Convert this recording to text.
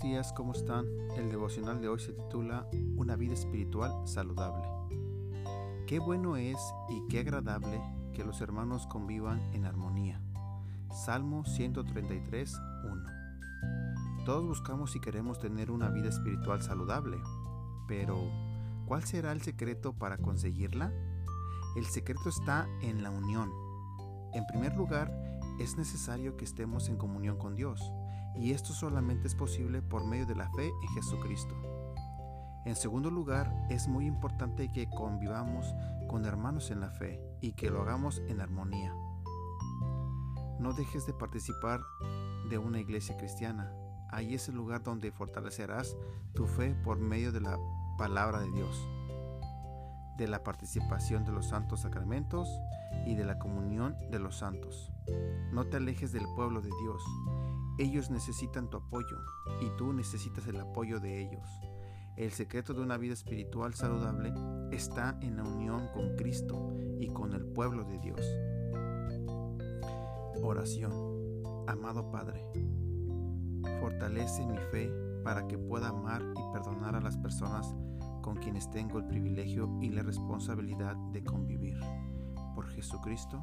días, ¿cómo están? El devocional de hoy se titula Una vida espiritual saludable. Qué bueno es y qué agradable que los hermanos convivan en armonía. Salmo 133, 1. Todos buscamos y queremos tener una vida espiritual saludable, pero ¿cuál será el secreto para conseguirla? El secreto está en la unión. En primer lugar, es necesario que estemos en comunión con Dios y esto solamente es posible por medio de la fe en Jesucristo. En segundo lugar, es muy importante que convivamos con hermanos en la fe y que lo hagamos en armonía. No dejes de participar de una iglesia cristiana. Ahí es el lugar donde fortalecerás tu fe por medio de la palabra de Dios, de la participación de los santos sacramentos y de la comunión de los santos. No te alejes del pueblo de Dios ellos necesitan tu apoyo y tú necesitas el apoyo de ellos. El secreto de una vida espiritual saludable está en la unión con Cristo y con el pueblo de Dios. Oración. Amado Padre, fortalece mi fe para que pueda amar y perdonar a las personas con quienes tengo el privilegio y la responsabilidad de convivir. Por Jesucristo.